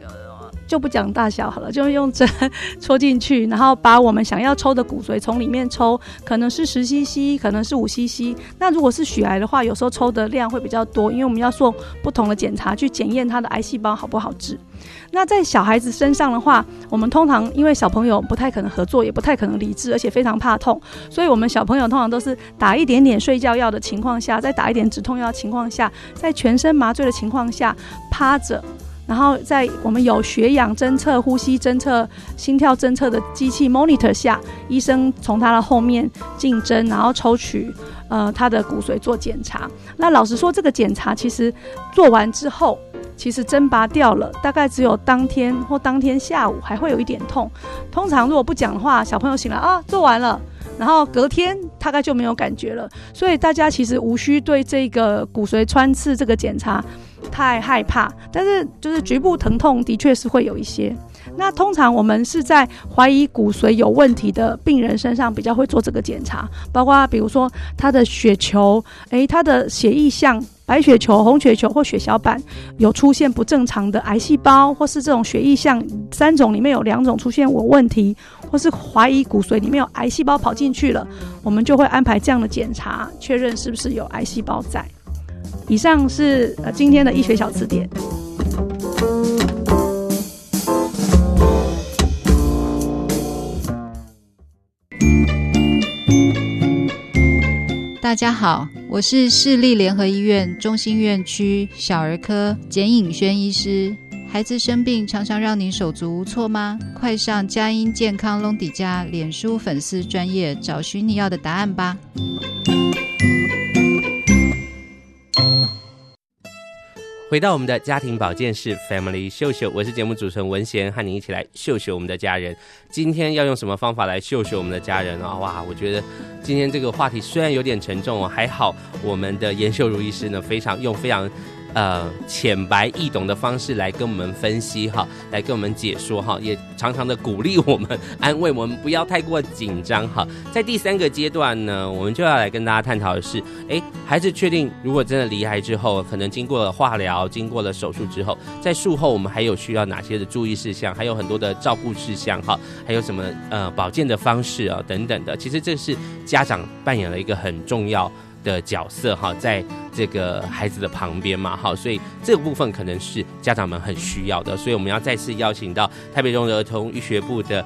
就不讲大小好了，就用针 戳进去，然后把我们想要抽的骨髓从里面抽，可能是十 CC，可能是五 CC。那如果是血癌的话，有时候抽的量会比较多，因为我们要做不同的检查去检验它的癌细胞好不好治。那在小孩子身上的话，我们通常因为小朋友不太可能合作，也不太可能理智，而且非常怕痛，所以我们小朋友通常都是打一点点睡觉药的情况下，再打一点止痛药的情况下，在全身麻醉的情况下趴着。然后在我们有血氧侦测、呼吸侦测、心跳侦测的机器 monitor 下，医生从他的后面进针，然后抽取呃他的骨髓做检查。那老实说，这个检查其实做完之后，其实针拔掉了，大概只有当天或当天下午还会有一点痛。通常如果不讲的话，小朋友醒来啊，做完了，然后隔天大概就没有感觉了。所以大家其实无需对这个骨髓穿刺这个检查太害怕，但是就是局部疼痛的确是会有一些。那通常我们是在怀疑骨髓有问题的病人身上比较会做这个检查，包括比如说他的血球，诶，他的血液项。白血球、红血球或血小板有出现不正常的癌细胞，或是这种血液项三种里面有两种出现有问题，或是怀疑骨髓里面有癌细胞跑进去了，我们就会安排这样的检查，确认是不是有癌细胞在。以上是呃今天的医学小词典。大家好，我是市立联合医院中心院区小儿科简颖轩医师。孩子生病常常让你手足无措吗？快上佳音健康隆迪家脸书粉丝专业找寻你要的答案吧。回到我们的家庭保健室，Family 秀秀，我是节目主持人文贤，和你一起来秀秀我们的家人。今天要用什么方法来秀秀我们的家人啊？哇，我觉得今天这个话题虽然有点沉重，还好我们的颜秀如医师呢，非常用非常。呃，浅白易懂的方式来跟我们分析哈，来跟我们解说哈，也常常的鼓励我们、安慰我们，不要太过紧张哈。在第三个阶段呢，我们就要来跟大家探讨的是，诶，孩子确定如果真的离开之后，可能经过了化疗、经过了手术之后，在术后我们还有需要哪些的注意事项，还有很多的照顾事项哈，还有什么呃保健的方式啊等等的。其实这是家长扮演了一个很重要的角色哈，在这个孩子的旁边嘛，哈，所以这个部分可能是家长们很需要的，所以我们要再次邀请到台北荣儿童医学部的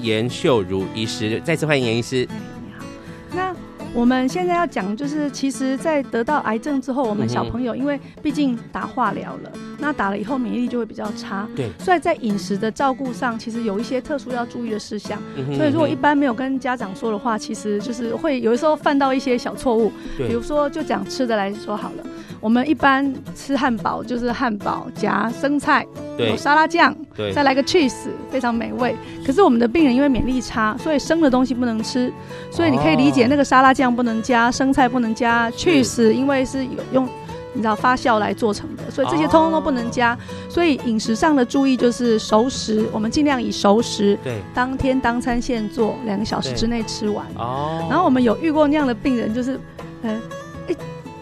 严秀如医师，再次欢迎严医师。你好，那。我们现在要讲，就是其实，在得到癌症之后，我们小朋友因为毕竟打化疗了，那打了以后免疫力就会比较差。对，所以在饮食的照顾上，其实有一些特殊要注意的事项。所以如果一般没有跟家长说的话，其实就是会有的时候犯到一些小错误。比如说，就讲吃的来说好了。我们一般吃汉堡就是汉堡夹生菜，有沙拉酱，再来个 cheese，非常美味。可是我们的病人因为免疫力差，所以生的东西不能吃，所以你可以理解那个沙拉酱不能加，生菜不能加，cheese 因为是有用你知道发酵来做成的，所以这些通通都不能加。所以饮食上的注意就是熟食，我们尽量以熟食，对，当天当餐现做，两个小时之内吃完。哦，然后我们有遇过那样的病人，就是，嗯，哎，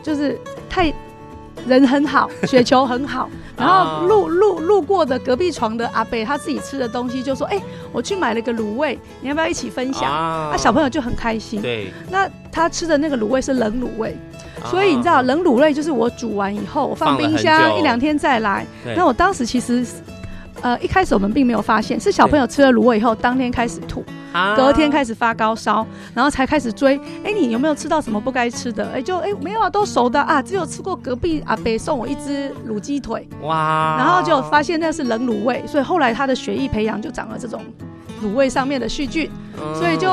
就是太。人很好，雪球很好，然后路路路过的隔壁床的阿贝，他自己吃的东西就说：“哎、欸，我去买了个卤味，你要不要一起分享？”啊，那小朋友就很开心。对，那他吃的那个卤味是冷卤味，所以你知道冷卤味就是我煮完以后，我放冰箱一两天再来。那我当时其实。呃，一开始我们并没有发现，是小朋友吃了卤味以后，当天开始吐，隔天开始发高烧，然后才开始追。哎、欸，你有没有吃到什么不该吃的？哎、欸，就哎、欸、没有啊，都熟的啊，只有吃过隔壁阿北送我一只卤鸡腿。哇！然后就发现那是冷卤味，所以后来他的血液培养就长了这种卤味上面的细菌，嗯、所以就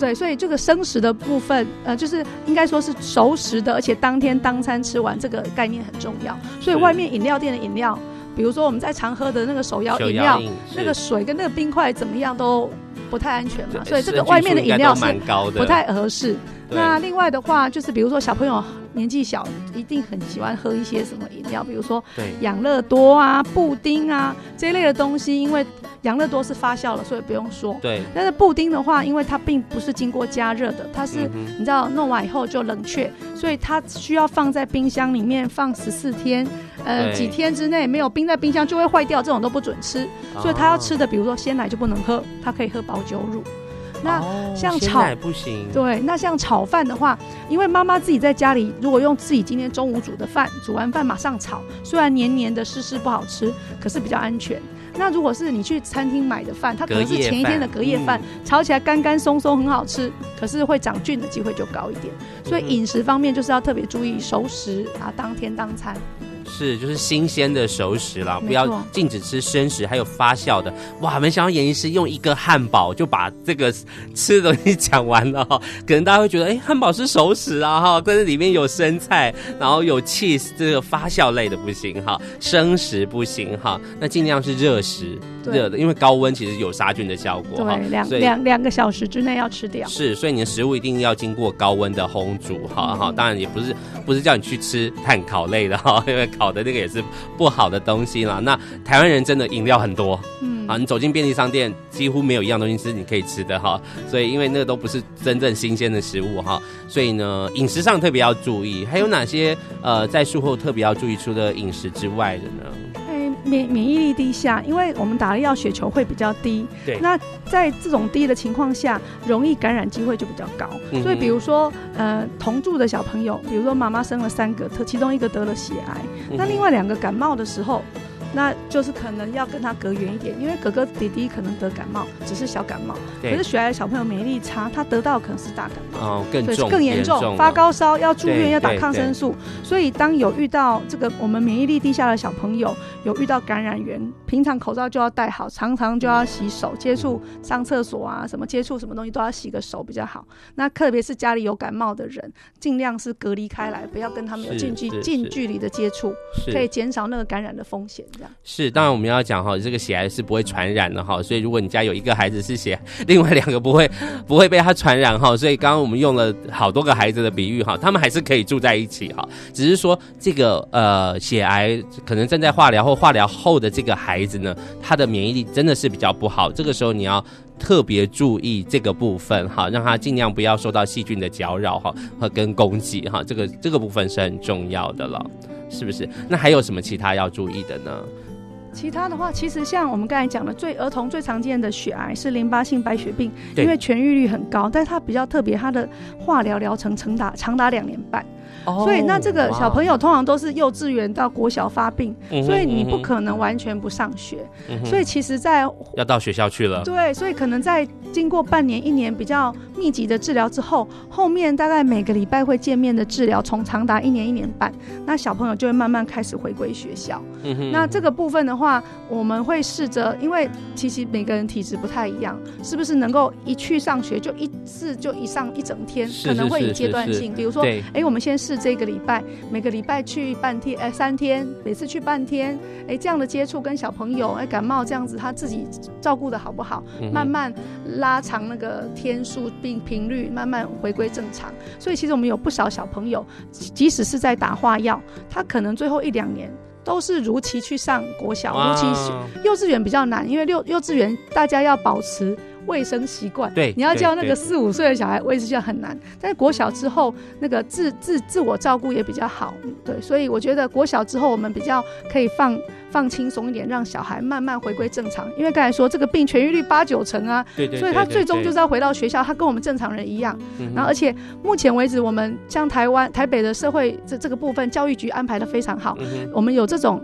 对，所以这个生食的部分，呃，就是应该说是熟食的，而且当天当餐吃完，这个概念很重要。所以外面饮料店的饮料。比如说我们在常喝的那个手摇饮料，那个水跟那个冰块怎么样都不太安全嘛，所以这个外面的饮料是不太合适。那另外的话，就是比如说小朋友年纪小，一定很喜欢喝一些什么饮料，比如说养乐多啊、布丁啊这一类的东西，因为。养乐多是发酵了，所以不用说。对。但是布丁的话，因为它并不是经过加热的，它是、嗯、你知道弄完以后就冷却，所以它需要放在冰箱里面放十四天，呃，几天之内没有冰在冰箱就会坏掉，这种都不准吃。所以他要吃的，比如说鲜奶就不能喝，他可以喝保酒乳。那像炒、哦、不行。对，那像炒饭的话，因为妈妈自己在家里，如果用自己今天中午煮的饭，煮完饭马上炒，虽然黏黏的湿湿不好吃，可是比较安全。那如果是你去餐厅买的饭，它可能是前一天的隔夜饭，炒起来干干松松，很好吃，可是会长菌的机会就高一点。所以饮食方面就是要特别注意熟食啊，当天当餐。是，就是新鲜的熟食啦，不要禁止吃生食，还有发酵的。哇，没想到严医师用一个汉堡就把这个吃的东西讲完了哈。可能大家会觉得，哎、欸，汉堡是熟食啊哈，但是里面有生菜，然后有 cheese，这个发酵类的不行哈，生食不行哈，那尽量是热食，热的，因为高温其实有杀菌的效果哈。对，两两两个小时之内要吃掉。是，所以你的食物一定要经过高温的烘煮，哈哈。当然也不是不是叫你去吃碳烤类的哈，因为。好的那个也是不好的东西啦。那台湾人真的饮料很多，嗯。嗯啊，你走进便利商店，几乎没有一样东西是你可以吃的哈。所以因为那个都不是真正新鲜的食物哈，所以呢，饮食上特别要注意。还有哪些呃，在术后特别要注意，除了饮食之外的呢？免免疫力低下，因为我们打了药，血球会比较低。对。那在这种低的情况下，容易感染机会就比较高。嗯、所以，比如说，呃，同住的小朋友，比如说妈妈生了三个，特其中一个得了血癌，嗯、那另外两个感冒的时候。那就是可能要跟他隔远一点，因为哥哥弟弟可能得感冒，只是小感冒，可是血癌的小朋友免疫力差，他得到可能是大感冒，哦，更重，更严重，发高烧要住院要打抗生素。所以当有遇到这个我们免疫力低下的小朋友，有遇到感染源，平常口罩就要戴好，常常就要洗手，接触上厕所啊什么接触什么东西都要洗个手比较好。那特别是家里有感冒的人，尽量是隔离开来，不要跟他们有近距近距离的接触，可以减少那个感染的风险。是，当然我们要讲哈，这个血癌是不会传染的哈，所以如果你家有一个孩子是血，另外两个不会不会被他传染哈，所以刚刚我们用了好多个孩子的比喻哈，他们还是可以住在一起哈，只是说这个呃血癌可能正在化疗或化疗后的这个孩子呢，他的免疫力真的是比较不好，这个时候你要特别注意这个部分哈，让他尽量不要受到细菌的搅扰哈和跟攻击哈，这个这个部分是很重要的了。是不是？那还有什么其他要注意的呢？其他的话，其实像我们刚才讲的，最儿童最常见的血癌是淋巴性白血病，因为痊愈率很高，但是它比较特别，它的化疗疗程长达长达两年半。Oh, 所以，那这个小朋友通常都是幼稚园到国小发病，嗯、所以你不可能完全不上学。嗯、所以，其实，在要到学校去了。对，所以可能在经过半年、一年比较密集的治疗之后，后面大概每个礼拜会见面的治疗，从长达一年、一年半，那小朋友就会慢慢开始回归学校。嗯、那这个部分的话，我们会试着，因为其实每个人体质不太一样，是不是能够一去上学就一次就一上一整天？可能会以阶段性，比如说，哎、欸，我们先试。是这个礼拜，每个礼拜去半天，哎，三天，每次去半天，哎，这样的接触跟小朋友，哎，感冒这样子，他自己照顾的好不好？嗯、慢慢拉长那个天数并频率，慢慢回归正常。所以其实我们有不少小朋友，即使是在打化药，他可能最后一两年都是如期去上国小，如期幼稚园比较难，因为幼幼稚园大家要保持。卫生习惯，对，你要教那个四五岁的小孩卫生习惯很难。但是国小之后，那个自自自我照顾也比较好，对，所以我觉得国小之后我们比较可以放放轻松一点，让小孩慢慢回归正常。因为刚才说这个病痊愈率八九成啊，对对，所以他最终就是要回到学校，他跟我们正常人一样。然后而且目前为止，我们像台湾台北的社会这这个部分，教育局安排的非常好，我们有这种。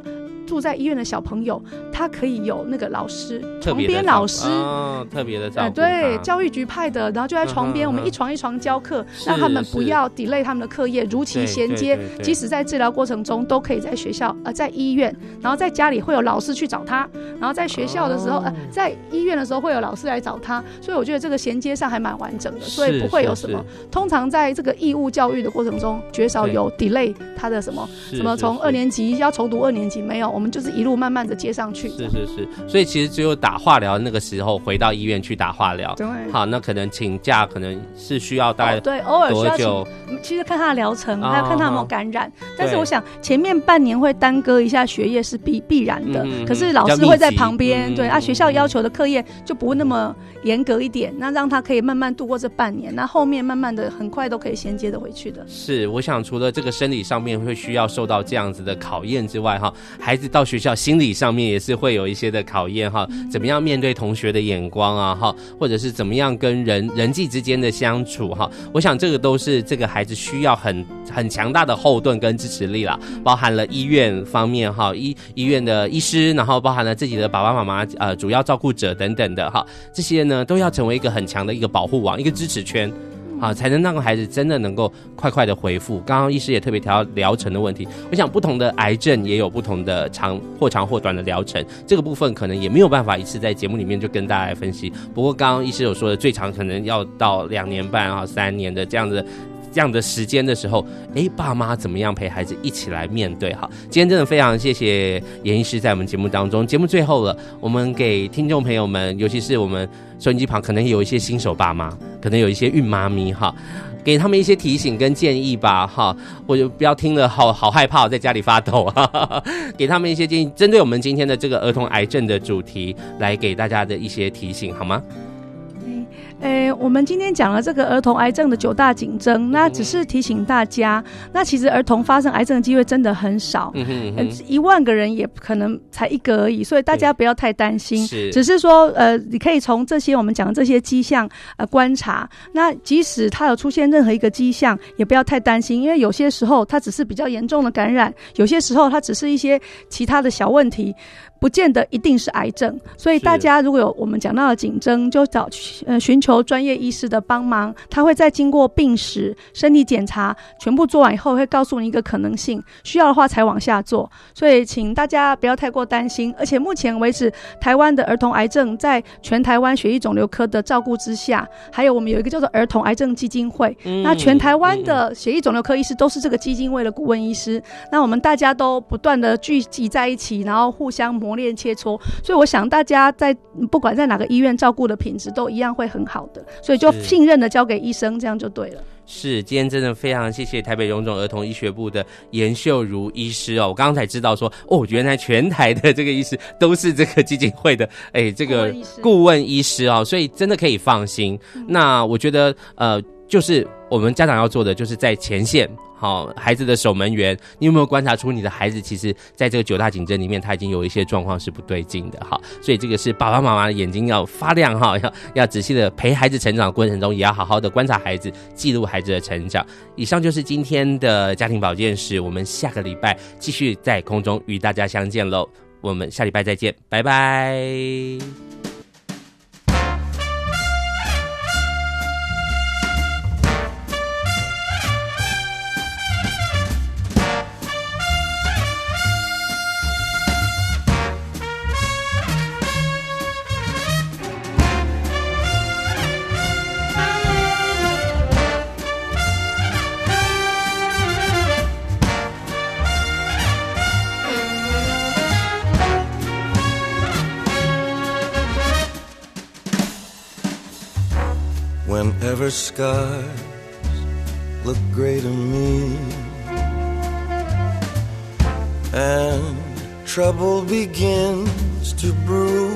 住在医院的小朋友，他可以有那个老师，床边老师，哦、特别的照顾、呃。对，教育局派的，然后就在床边、嗯，我们一床一床教课，让他们不要 delay 他们的课业，如期衔接。即使在治疗过程中，都可以在学校，呃，在医院，然后在家里会有老师去找他，然后在学校的时候，哦、呃，在医院的时候会有老师来找他。所以我觉得这个衔接上还蛮完整的，所以不会有什么。通常在这个义务教育的过程中，绝少有 delay 他的什么什么从二年级要重读二年级没有。我们就是一路慢慢的接上去，是是是，所以其实只有打化疗那个时候回到医院去打化疗，对，好，那可能请假可能是需要大概、哦、对，偶尔需要请，其实看他的疗程，还有看他有没有感染、哦，但是我想前面半年会耽搁一下学业是必必然的、嗯，可是老师会在旁边，对，啊，学校要求的课业就不那么严格一点，那让他可以慢慢度过这半年，那后面慢慢的很快都可以衔接的回去的。是，我想除了这个生理上面会需要受到这样子的考验之外，哈，孩子到学校。心理上面也是会有一些的考验哈，怎么样面对同学的眼光啊哈，或者是怎么样跟人人际之间的相处哈，我想这个都是这个孩子需要很很强大的后盾跟支持力啦，包含了医院方面哈，医医院的医师，然后包含了自己的爸爸妈妈呃主要照顾者等等的哈，这些呢都要成为一个很强的一个保护网，一个支持圈。啊，才能让个孩子真的能够快快的恢复。刚刚医师也特别提到疗程的问题，我想不同的癌症也有不同的长或长或短的疗程，这个部分可能也没有办法一次在节目里面就跟大家来分析。不过刚刚医师有说的，最长可能要到两年半啊、三年的这样子。这样的时间的时候，哎，爸妈怎么样陪孩子一起来面对？哈，今天真的非常谢谢严医师在我们节目当中。节目最后了，我们给听众朋友们，尤其是我们收音机旁可能有一些新手爸妈，可能有一些孕妈咪哈，给他们一些提醒跟建议吧，哈，我就不要听了好好害怕，在家里发抖啊，给他们一些建议，针对我们今天的这个儿童癌症的主题，来给大家的一些提醒，好吗？诶，我们今天讲了这个儿童癌症的九大警征，那只是提醒大家，那其实儿童发生癌症的机会真的很少，嗯哼嗯哼，一万个人也可能才一个而已，所以大家不要太担心。是，只是说，呃，你可以从这些我们讲的这些迹象呃观察，那即使他有出现任何一个迹象，也不要太担心，因为有些时候它只是比较严重的感染，有些时候它只是一些其他的小问题。不见得一定是癌症，所以大家如果有我们讲到的紧张，就找呃寻求专业医师的帮忙，他会在经过病史、身体检查全部做完以后，会告诉你一个可能性，需要的话才往下做。所以请大家不要太过担心。而且目前为止，台湾的儿童癌症在全台湾血液肿瘤科的照顾之下，还有我们有一个叫做儿童癌症基金会，嗯、那全台湾的血液肿瘤科医师都是这个基金会的顾问医师。那我们大家都不断的聚集在一起，然后互相磨练切磋，所以我想大家在不管在哪个医院照顾的品质都一样会很好的，所以就信任的交给医生，这样就对了。是，今天真的非常谢谢台北荣总儿童医学部的严秀如医师哦，我刚刚才知道说哦，原来全台的这个医师都是这个基金会的哎，这个顾问医师哦，所以真的可以放心。嗯、那我觉得呃，就是我们家长要做的，就是在前线。好，孩子的守门员，你有没有观察出你的孩子其实在这个九大警征里面，他已经有一些状况是不对劲的哈？所以这个是爸爸妈妈的眼睛要发亮哈，要要仔细的陪孩子成长过程中，也要好好的观察孩子，记录孩子的成长。以上就是今天的家庭保健室，我们下个礼拜继续在空中与大家相见喽，我们下礼拜再见，拜拜。Whenever skies look gray to me and trouble begins to brew.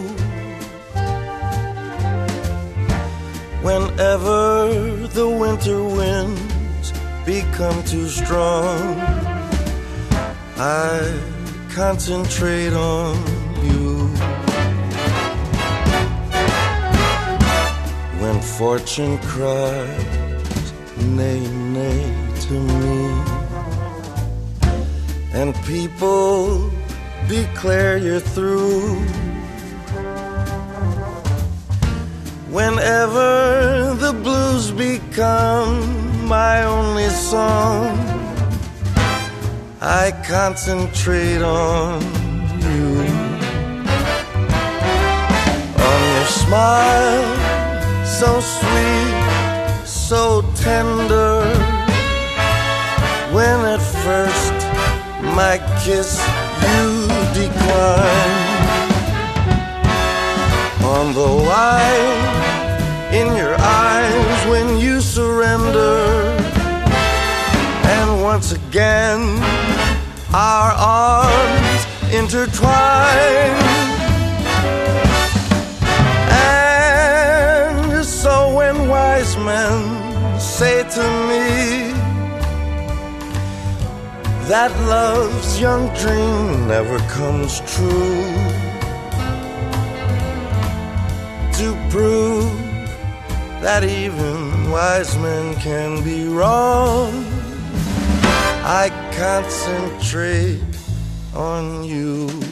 Whenever the winter winds become too strong, I concentrate on When fortune cries, nay, nay to me, and people declare you're through. Whenever the blues become my only song, I concentrate on you, on your smile so sweet, so tender. When at first my kiss you declined, on the light in your eyes when you surrender, and once again our arms intertwine. Men say to me that love's young dream never comes true. To prove that even wise men can be wrong, I concentrate on you.